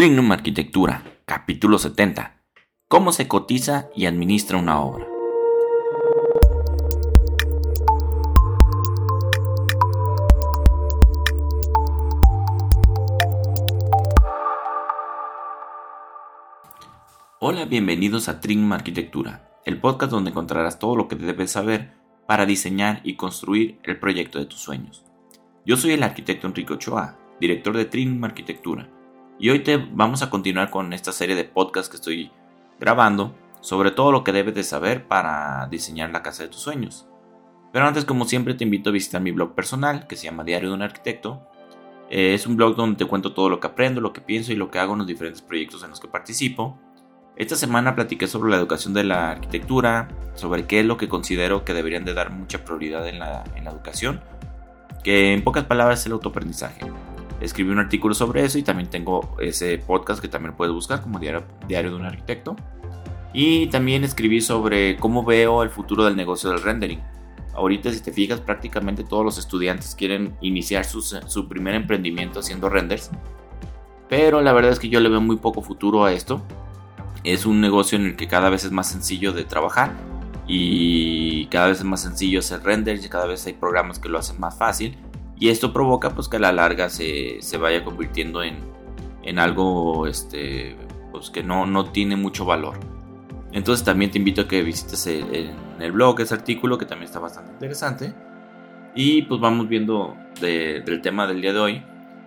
Trignum Arquitectura, capítulo 70. ¿Cómo se cotiza y administra una obra? Hola, bienvenidos a Trignum Arquitectura, el podcast donde encontrarás todo lo que debes saber para diseñar y construir el proyecto de tus sueños. Yo soy el arquitecto Enrique Ochoa, director de Trignum Arquitectura y hoy te vamos a continuar con esta serie de podcasts que estoy grabando sobre todo lo que debes de saber para diseñar la casa de tus sueños. Pero antes, como siempre, te invito a visitar mi blog personal que se llama Diario de un Arquitecto. Eh, es un blog donde te cuento todo lo que aprendo, lo que pienso y lo que hago en los diferentes proyectos en los que participo. Esta semana platiqué sobre la educación de la arquitectura, sobre qué es lo que considero que deberían de dar mucha prioridad en la, en la educación, que en pocas palabras es el autoaprendizaje escribí un artículo sobre eso y también tengo ese podcast que también puedes buscar como Diario, Diario de un Arquitecto. Y también escribí sobre cómo veo el futuro del negocio del rendering. Ahorita si te fijas prácticamente todos los estudiantes quieren iniciar su primer emprendimiento haciendo renders. Pero la verdad es que yo le veo muy poco futuro a esto. Es un negocio en el que cada vez es más sencillo de trabajar y cada vez es más sencillo hacer renders y cada vez hay programas que lo hacen más fácil y esto provoca pues que a la larga se, vaya convirtiendo en, en algo este, pues, que no, no tiene mucho valor. Entonces también te invito a que visites el, el blog ese artículo que también está bastante interesante. Y pues vamos viendo del tema del día de hoy.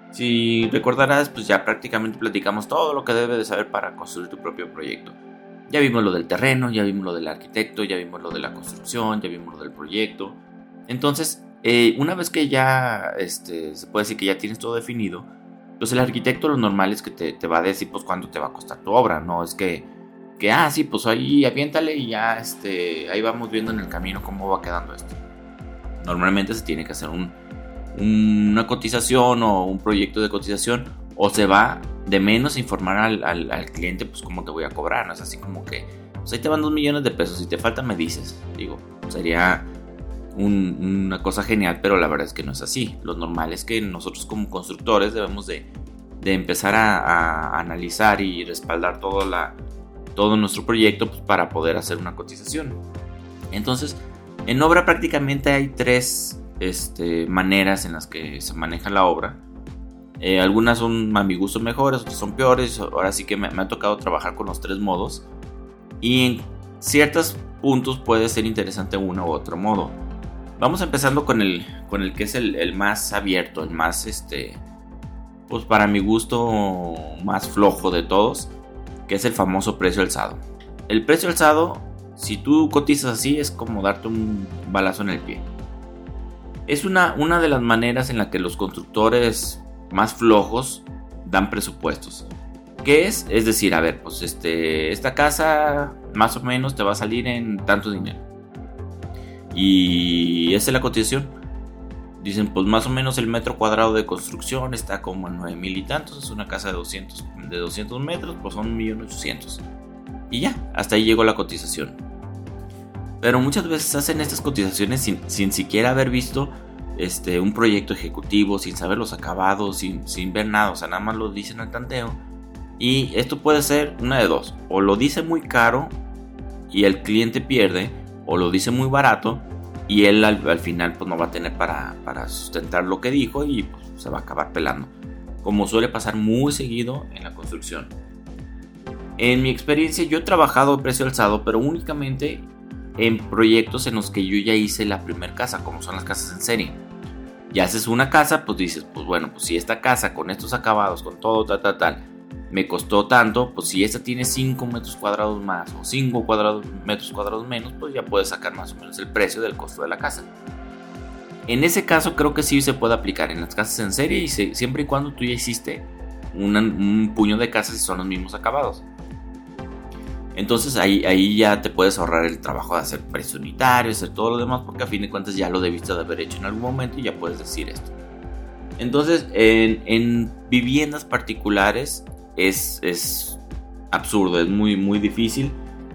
Si recordarás, pues ya prácticamente platicamos todo lo que debes de saber para construir tu propio proyecto. Ya vimos lo del terreno, ya vimos lo del arquitecto, ya vimos lo de la construcción, ya vimos lo del proyecto. Entonces, eh, una vez que ya este, se puede decir que ya tienes todo definido, pues el arquitecto lo normal es que te, va a decir pues cuánto te va a costar tu obra, no es que, que ah, sí, pues ahí aviéntale y ya este, ahí vamos viendo en el camino cómo va quedando esto. Normalmente se tiene que hacer un, una cotización o un proyecto de cotización o se va de menos a informar al, al, cliente pues cómo te voy a cobrar, no es así como que pues ahí te van dos millones de pesos, si te falta me dices, digo, sería una cosa genial, pero la verdad es que no es así. Lo normal es que nosotros como constructores debemos de, empezar a, analizar y respaldar todo, la, todo nuestro proyecto pues, para poder hacer una cotización. Entonces, en obra prácticamente hay tres este, maneras en las que se maneja la obra. Eh, algunas son a mi gusto mejores, otras son peores. Ahora sí que me, me ha tocado trabajar con los tres modos. Y en ciertos puntos puede ser interesante uno u otro modo. Vamos empezando con el, con el que es el, más abierto, el más, este, pues para mi gusto, más flojo de todos, que es el famoso precio alzado. El precio alzado, si tú cotizas así, es como darte un balazo en el pie. Es una, una de las maneras en la que los constructores más flojos dan presupuestos. ¿Qué es? Es decir, a ver, pues este, esta casa más o menos te va a salir en tanto dinero y esa es la cotización. Dicen, pues más o menos el metro cuadrado de construcción está como en 9 mil y tantos. Es una casa de 200, de 200 metros, pues son 1.800. Y ya, hasta ahí llegó la cotización. Pero muchas veces hacen estas cotizaciones sin, sin siquiera haber visto este, un proyecto ejecutivo, sin saber los acabados, sin, sin ver nada. O sea, nada más lo dicen al tanteo. Y esto puede ser una de dos. O lo dice muy caro y el cliente pierde o lo dice muy barato y él al, final pues no va a tener para, sustentar lo que dijo y pues, se va a acabar pelando. Como suele pasar muy seguido en la construcción. En mi experiencia yo he trabajado a precio alzado, pero únicamente en proyectos en los que yo ya hice la primera casa, como son las casas en serie. Ya haces una casa, pues dices, pues bueno, pues si esta casa con estos acabados, con todo, tal, tal, tal, me costó tanto, pues si esta tiene 5 metros cuadrados más o 5 cuadrados, metros cuadrados menos, pues ya puedes sacar más o menos el precio del costo de la casa. En ese caso creo que sí se puede aplicar en las casas en serie y siempre y cuando tú ya hiciste un puño de casas y son los mismos acabados. Entonces ahí, ahí ya te puedes ahorrar el trabajo de hacer precio unitario, hacer todo lo demás, porque a fin de cuentas ya lo debiste de haber hecho en algún momento y ya puedes decir esto. Entonces, en, en viviendas particulares, es, absurdo, es muy, muy difícil.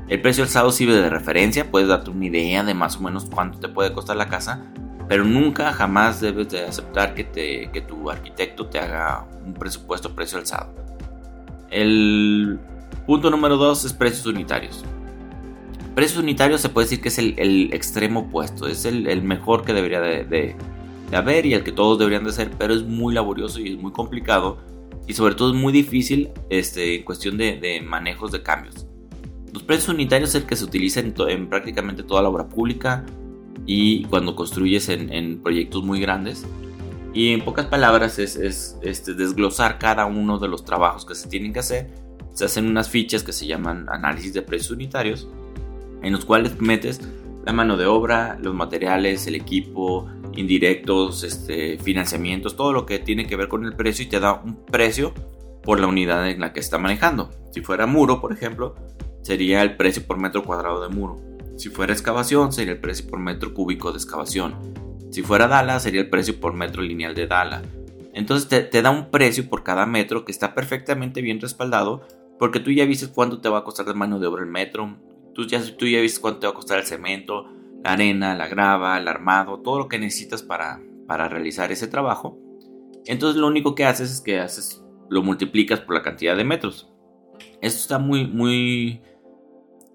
El precio alzado sirve de referencia, puedes darte una idea de más o menos cuánto te puede costar la casa, pero nunca jamás debes de aceptar que, te, que tu arquitecto te haga un presupuesto precio alzado. El punto número 2 es precios unitarios. Precios unitarios se puede decir que es el, extremo opuesto, es el, mejor que debería de, haber y el que todos deberían de ser, pero es muy laborioso y es muy complicado y sobre todo es muy difícil este, en cuestión de, manejos de cambios. Los precios unitarios es el que se utiliza en, prácticamente toda la obra pública y cuando construyes en, proyectos muy grandes. Y en pocas palabras es, este, desglosar cada uno de los trabajos que se tienen que hacer. Se hacen unas fichas que se llaman análisis de precios unitarios en los cuales metes la mano de obra, los materiales, el equipo, indirectos, este, financiamientos, todo lo que tiene que ver con el precio y te da un precio por la unidad en la que está manejando. Si fuera muro, por ejemplo, sería el precio por metro cuadrado de muro. Si fuera excavación, sería el precio por metro cúbico de excavación. Si fuera dala, sería el precio por metro lineal de dala. Entonces te, da un precio por cada metro que está perfectamente bien respaldado porque tú ya viste cuánto te va a costar de mano de obra el metro, Tú ya, tú ya viste cuánto te va a costar el cemento, la arena, la grava, el armado, todo lo que necesitas para, para realizar ese trabajo. Entonces lo único que haces es que haces, lo multiplicas por la cantidad de metros. Esto está muy, muy...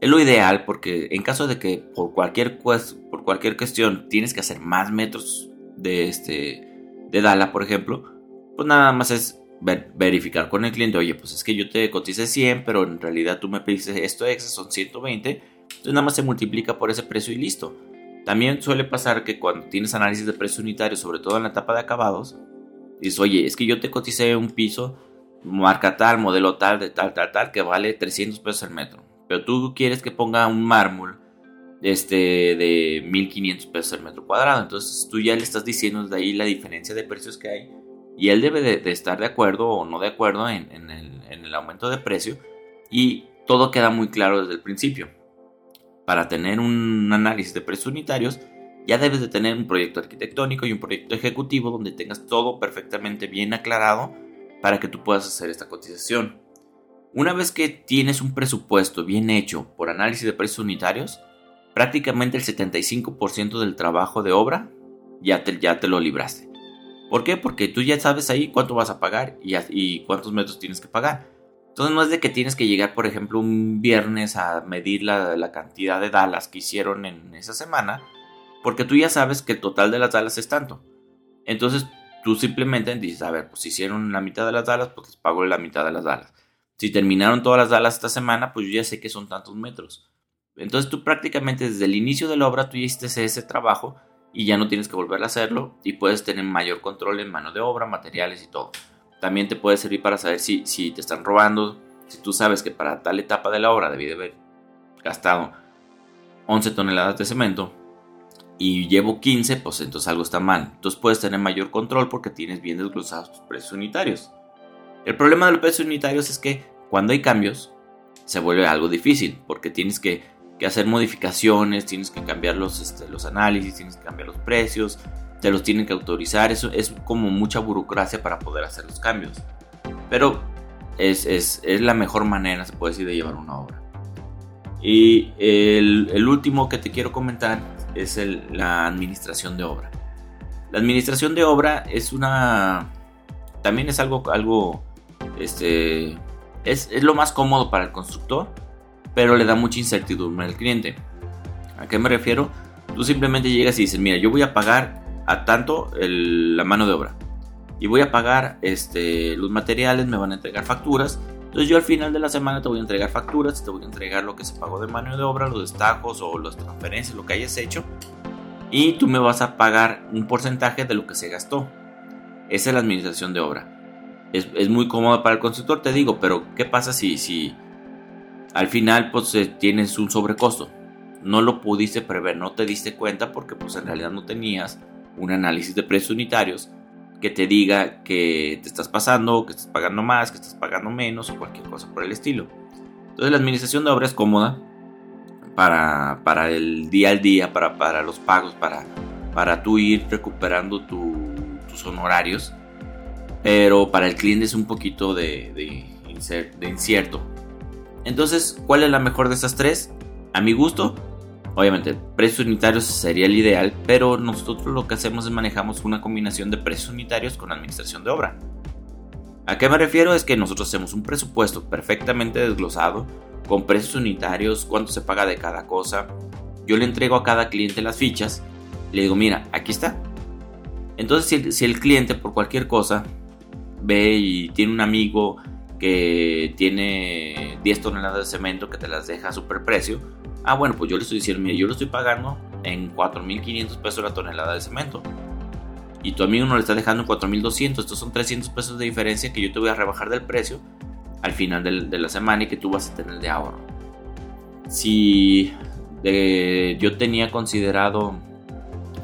Es lo ideal porque en caso de que por cualquier, por cualquier cuestión tienes que hacer más metros de, este, de Dala, por ejemplo, pues nada más es verificar con el cliente, oye, pues es que yo te cotice 100, pero en realidad tú me pediste esto extra, son 120, entonces nada más se multiplica por ese precio y listo. También suele pasar que cuando tienes análisis de precio unitario, sobre todo en la etapa de acabados, dices, oye, es que yo te cotice un piso, marca tal, modelo tal, de tal, tal, tal, que vale 300 pesos el metro, pero tú quieres que ponga un mármol este, de 1500 pesos el metro cuadrado, entonces tú ya le estás diciendo de ahí la diferencia de precios que hay y él debe de, estar de acuerdo o no de acuerdo en, el, aumento de precio y todo queda muy claro desde el principio. Para tener un análisis de precios unitarios, ya debes de tener un proyecto arquitectónico y un proyecto ejecutivo donde tengas todo perfectamente bien aclarado para que tú puedas hacer esta cotización. Una vez que tienes un presupuesto bien hecho por análisis de precios unitarios, prácticamente el 75% del trabajo de obra ya te lo libraste. ¿Por qué? Porque tú ya sabes ahí cuánto vas a pagar y, cuántos metros tienes que pagar. Entonces no es de que tienes que llegar, por ejemplo, un viernes a medir la, cantidad de dalas que hicieron en esa semana, porque tú ya sabes que el total de las dalas es tanto. Entonces tú simplemente dices, a ver, pues si hicieron la mitad de las dalas, pues les pago la mitad de las dalas. Si terminaron todas las dalas esta semana, pues yo ya sé que son tantos metros. Entonces tú prácticamente desde el inicio de la obra tú hiciste ese trabajo y ya no tienes que volver a hacerlo y puedes tener mayor control en mano de obra, materiales y todo. También te puede servir para saber si, si te están robando, si tú sabes que para tal etapa de la obra debí de haber gastado 11 toneladas de cemento y llevo 15, pues entonces algo está mal. Entonces puedes tener mayor control porque tienes bien desglosados tus precios unitarios. El problema de los precios unitarios es que cuando hay cambios se vuelve algo difícil porque tienes que que hacer modificaciones, tienes que cambiar los, este, los análisis, tienes que cambiar los precios, te los tienen que autorizar, eso es como mucha burocracia para poder hacer los cambios. Pero es, es, es la mejor manera, se puede decir, de llevar una obra. Y el, el último que te quiero comentar es el, la administración de obra. La administración de obra es una... También es algo, algo este, es, es, lo más cómodo para el constructor pero le da mucha incertidumbre al cliente. ¿A qué me refiero? Tú simplemente llegas y dices, mira, yo voy a pagar a tanto la mano de obra y voy a pagar este, los materiales, me van a entregar facturas. Entonces yo al final de la semana te voy a entregar facturas, te voy a entregar lo que se pagó de mano de obra, los destacos o las transferencias, lo que hayas hecho. Y tú me vas a pagar un porcentaje de lo que se gastó. Esa es la administración de obra. Es, es muy cómoda para el constructor, te digo, pero ¿qué pasa si, si, al final pues eh, tienes un sobrecosto. No lo pudiste prever, no te diste cuenta porque pues en realidad no tenías un análisis de precios unitarios que te diga que te estás pasando, que estás pagando más, que estás pagando menos o cualquier cosa por el estilo. Entonces la administración de obra es cómoda para, para el día al día, para, para los pagos, para, para tú ir recuperando tus honorarios. Pero para el cliente es un poquito de, de, de incierto entonces, ¿cuál es la mejor de estas tres? A mi gusto, obviamente, precios unitarios sería el ideal, pero nosotros lo que hacemos es manejamos una combinación de precios unitarios con administración de obra. ¿A qué me refiero? Es que nosotros hacemos un presupuesto perfectamente desglosado, con precios unitarios, cuánto se paga de cada cosa. Yo le entrego a cada cliente las fichas, le digo, mira, aquí está. Entonces, si el, cliente por cualquier cosa ve y tiene un amigo que tiene 10 toneladas de cemento que te las deja a super precio, ah, bueno, pues yo le estoy diciendo, mira, yo lo estoy pagando en 4.500 pesos la tonelada de cemento. Y tu amigo no le está dejando en 4.200, estos son 300 pesos de diferencia que yo te voy a rebajar del precio al final de la semana y que tú vas a tener de ahorro. Si yo tenía considerado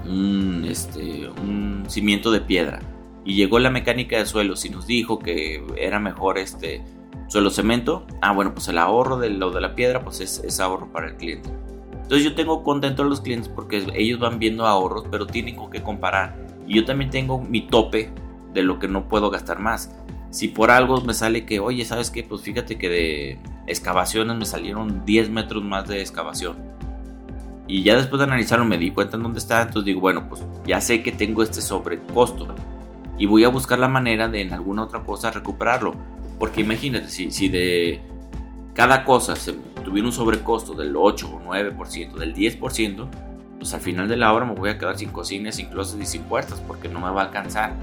un, este, un cimiento de piedra y llegó la mecánica de suelos y nos dijo que era mejor este suelo cemento, ah bueno, pues el ahorro de lo de la piedra pues es, es ahorro para el cliente. Entonces yo tengo contento a los clientes porque ellos van viendo ahorros, pero tienen qué comparar. Y yo también tengo mi tope de lo que no puedo gastar más. Si por algo me sale que, oye, ¿sabes qué? Pues fíjate que de excavaciones me salieron 10 metros más de excavación. Y ya después de analizarlo me di cuenta en dónde está. Entonces digo, bueno, pues ya sé que tengo este sobrecosto. Y voy a buscar la manera de en alguna otra cosa recuperarlo. Porque imagínate, si, si de cada cosa se tuviera un sobrecosto del 8 o 9%, del 10%, pues al final de la obra me voy a quedar sin cocinas, sin closets y sin puertas porque no me va a alcanzar.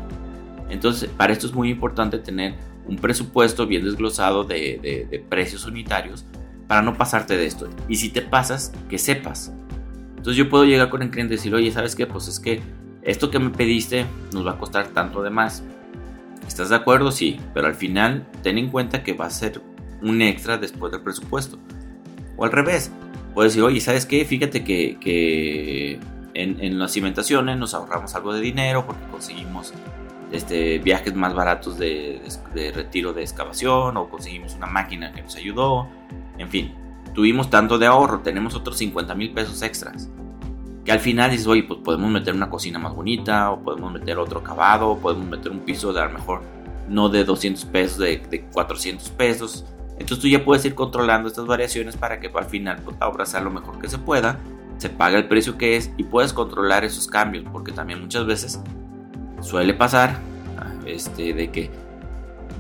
Entonces, para esto es muy importante tener un presupuesto bien desglosado de, precios unitarios para no pasarte de esto. Y si te pasas, que sepas. Entonces yo puedo llegar con el cliente y decir, oye, ¿sabes qué? Pues es que esto que me pediste nos va a costar tanto de más. ¿Estás de acuerdo? Sí, pero al final ten en cuenta que va a ser un extra después del presupuesto. O al revés, puedes decir, oye, ¿sabes qué? Fíjate que, en, las cimentaciones nos ahorramos algo de dinero porque conseguimos este, viajes más baratos de, retiro de excavación o conseguimos una máquina que nos ayudó. En fin, tuvimos tanto de ahorro, tenemos otros 50 mil pesos extras. Que al final dices, oye, pues podemos meter una cocina más bonita, o podemos meter otro acabado, o podemos meter un piso de a lo mejor no de 200 pesos, de, de 400 pesos. Entonces tú ya puedes ir controlando estas variaciones para que al final pues, sea lo mejor que se pueda, se paga el precio que es y puedes controlar esos cambios, porque también muchas veces suele pasar este, de que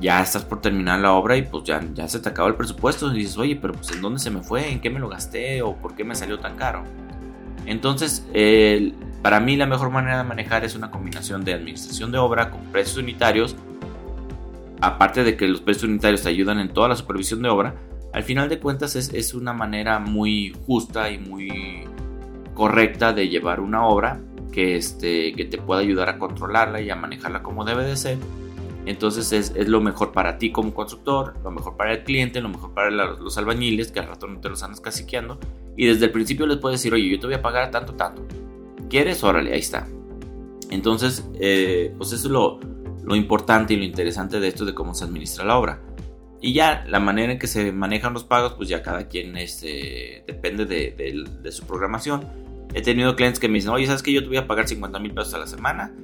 ya estás por terminar la obra y pues ya, ya se te acabó el presupuesto y dices, oye, pero pues en dónde se me fue, en qué me lo gasté o por qué me salió tan caro. Entonces, para mí la mejor manera de manejar es una combinación de administración de obra con precios unitarios aparte de que los precios unitarios te ayudan en toda la supervisión de obra, al final de cuentas es, una manera muy justa y muy correcta de llevar una obra que, este, que te pueda ayudar a controlarla y a manejarla como debe de ser. Entonces es, lo mejor para ti como constructor, lo mejor para el cliente, lo mejor para los albañiles, que al rato no te los andas caciqueando. Y desde el principio les puedes decir, oye, yo te voy a pagar tanto, tanto. ¿Quieres? Órale, ahí está. Entonces, eh, pues eso es lo, lo importante y lo interesante de esto de cómo se administra la obra. Y ya la manera en que se manejan los pagos, pues ya cada quien este, depende de, su programación. He tenido clientes que me dicen, oye, ¿sabes que yo te voy a pagar 50 mil pesos a la semana?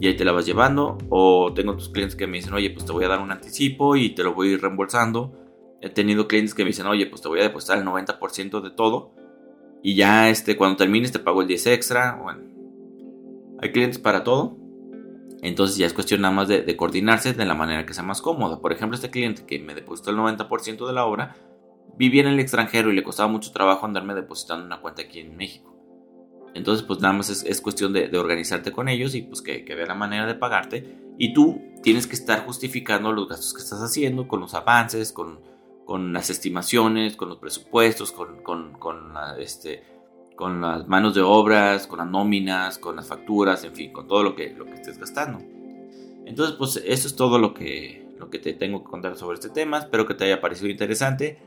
Y ahí te la vas llevando. O tengo otros clientes que me dicen, oye, pues te voy a dar un anticipo y te lo voy a ir reembolsando. He tenido clientes que me dicen, oye, pues te voy a depositar el 90% de todo. Y ya este, cuando termines te pago el 10 extra. Bueno, hay clientes para todo. Entonces ya es cuestión nada más de, coordinarse de la manera que sea más cómoda. Por ejemplo, este cliente que me depositó el 90% de la obra vivía en el extranjero y le costaba mucho trabajo andarme depositando una cuenta aquí en México. Entonces, pues nada más es, cuestión de, organizarte con ellos y pues que, que vea la manera de pagarte. Y tú tienes que estar justificando los gastos que estás haciendo con los avances, con, con las estimaciones, con los presupuestos, con, con, con este, con las manos de obras, con las nóminas, con las facturas, en fin, con todo lo que, lo que estés gastando. Entonces, pues eso es todo lo que, lo que te tengo que contar sobre este tema. Espero que te haya parecido interesante.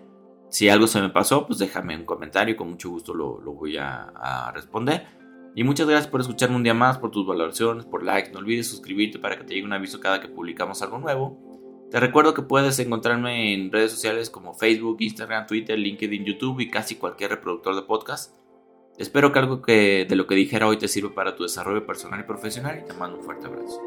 Si algo se me pasó, pues déjame un comentario, con mucho gusto lo, lo voy a, a, responder. Y muchas gracias por escucharme un día más, por tus valoraciones, por likes. No olvides suscribirte para que te llegue un aviso cada que publicamos algo nuevo. Te recuerdo que puedes encontrarme en redes sociales como Facebook, Instagram, Twitter, LinkedIn, YouTube y casi cualquier reproductor de podcast. Espero que algo que, de lo que dijera hoy te sirva para tu desarrollo personal y profesional y te mando un fuerte abrazo.